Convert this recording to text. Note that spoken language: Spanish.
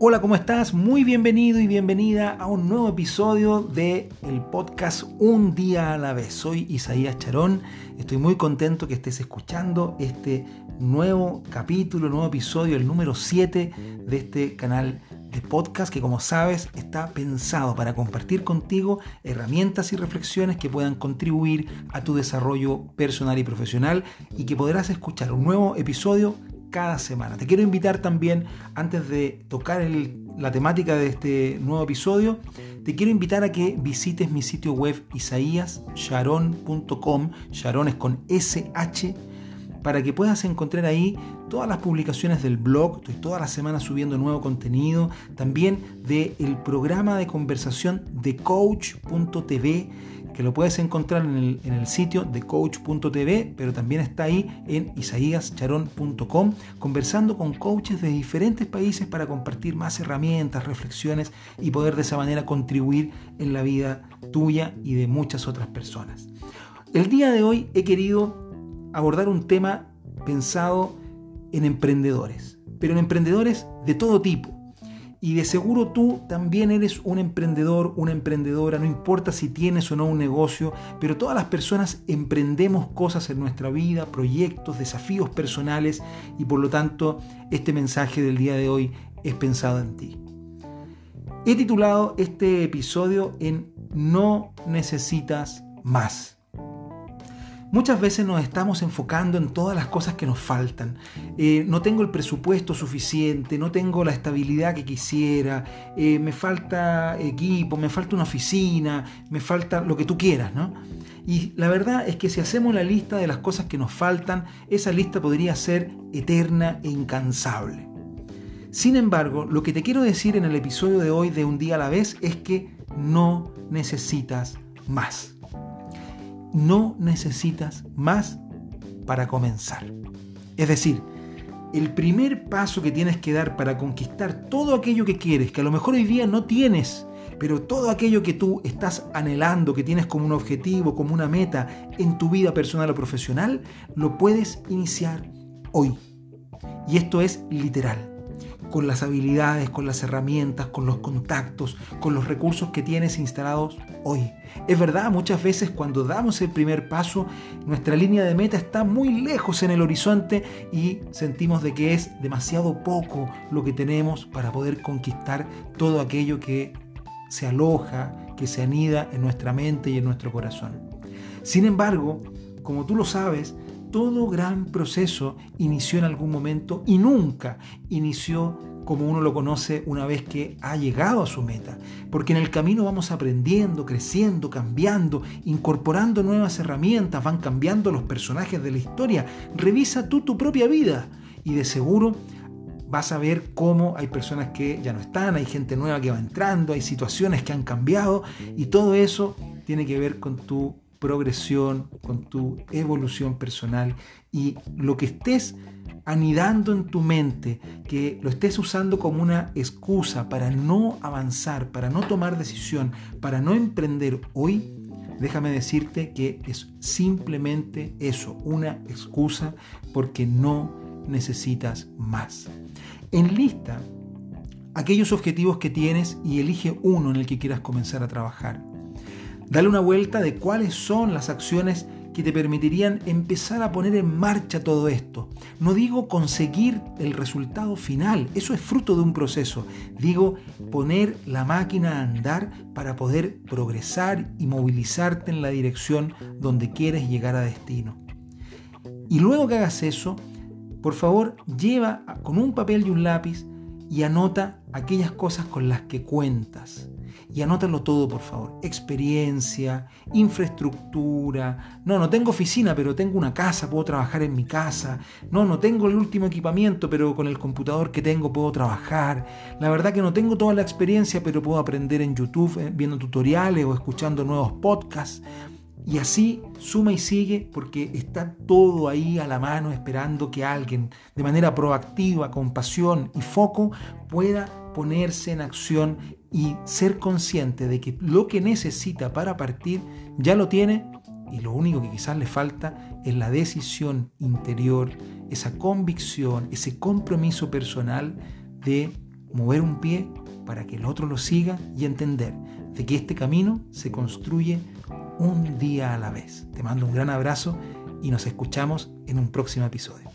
Hola, ¿cómo estás? Muy bienvenido y bienvenida a un nuevo episodio de el podcast Un día a la vez. Soy Isaías Charón. Estoy muy contento que estés escuchando este nuevo capítulo, nuevo episodio, el número 7 de este canal de podcast que como sabes está pensado para compartir contigo herramientas y reflexiones que puedan contribuir a tu desarrollo personal y profesional y que podrás escuchar un nuevo episodio cada semana. Te quiero invitar también, antes de tocar la temática de este nuevo episodio, te quiero invitar a que visites mi sitio web isaíasharon.com, Sharon es con SH, para que puedas encontrar ahí todas las publicaciones del blog, estoy toda la semana subiendo nuevo contenido, también del el programa de conversación de coach.tv que lo puedes encontrar en el, sitio de coach.tv, pero también está ahí en isaíascharón.com, conversando con coaches de diferentes países para compartir más herramientas, reflexiones y poder de esa manera contribuir en la vida tuya y de muchas otras personas. El día de hoy he querido abordar un tema pensado en emprendedores, pero en emprendedores de todo tipo y de seguro tú también eres un emprendedor, una emprendedora, no importa si tienes o no un negocio, pero todas las personas emprendemos cosas en nuestra vida, proyectos, desafíos personales y por lo tanto este mensaje del día de hoy es pensado en ti. He titulado este episodio en No necesitas más. Muchas veces nos estamos enfocando en todas las cosas que nos faltan. Eh, no tengo el presupuesto suficiente, no tengo la estabilidad que quisiera, eh, me falta equipo, me falta una oficina, me falta lo que tú quieras, ¿no? Y la verdad es que si hacemos la lista de las cosas que nos faltan, esa lista podría ser eterna e incansable. Sin embargo, lo que te quiero decir en el episodio de hoy de Un día a la vez es que no necesitas más no necesitas más para comenzar. Es decir, el primer paso que tienes que dar para conquistar todo aquello que quieres, que a lo mejor hoy día no tienes, pero todo aquello que tú estás anhelando, que tienes como un objetivo, como una meta en tu vida personal o profesional, lo puedes iniciar hoy. Y esto es literal con las habilidades, con las herramientas, con los contactos, con los recursos que tienes instalados hoy. Es verdad, muchas veces cuando damos el primer paso, nuestra línea de meta está muy lejos en el horizonte y sentimos de que es demasiado poco lo que tenemos para poder conquistar todo aquello que se aloja, que se anida en nuestra mente y en nuestro corazón. Sin embargo, como tú lo sabes, todo gran proceso inició en algún momento y nunca inició como uno lo conoce una vez que ha llegado a su meta. Porque en el camino vamos aprendiendo, creciendo, cambiando, incorporando nuevas herramientas, van cambiando los personajes de la historia. Revisa tú tu propia vida y de seguro vas a ver cómo hay personas que ya no están, hay gente nueva que va entrando, hay situaciones que han cambiado y todo eso tiene que ver con tu progresión, con tu evolución personal y lo que estés anidando en tu mente, que lo estés usando como una excusa para no avanzar, para no tomar decisión, para no emprender hoy, déjame decirte que es simplemente eso, una excusa porque no necesitas más. En lista aquellos objetivos que tienes y elige uno en el que quieras comenzar a trabajar. Dale una vuelta de cuáles son las acciones que te permitirían empezar a poner en marcha todo esto. No digo conseguir el resultado final, eso es fruto de un proceso. Digo poner la máquina a andar para poder progresar y movilizarte en la dirección donde quieres llegar a destino. Y luego que hagas eso, por favor lleva con un papel y un lápiz y anota aquellas cosas con las que cuentas. Y anótalo todo, por favor. Experiencia, infraestructura. No, no tengo oficina, pero tengo una casa, puedo trabajar en mi casa. No, no tengo el último equipamiento, pero con el computador que tengo puedo trabajar. La verdad que no tengo toda la experiencia, pero puedo aprender en YouTube eh, viendo tutoriales o escuchando nuevos podcasts. Y así suma y sigue porque está todo ahí a la mano esperando que alguien de manera proactiva, con pasión y foco pueda ponerse en acción y ser consciente de que lo que necesita para partir ya lo tiene y lo único que quizás le falta es la decisión interior, esa convicción, ese compromiso personal de mover un pie para que el otro lo siga y entender de que este camino se construye un día a la vez. Te mando un gran abrazo y nos escuchamos en un próximo episodio.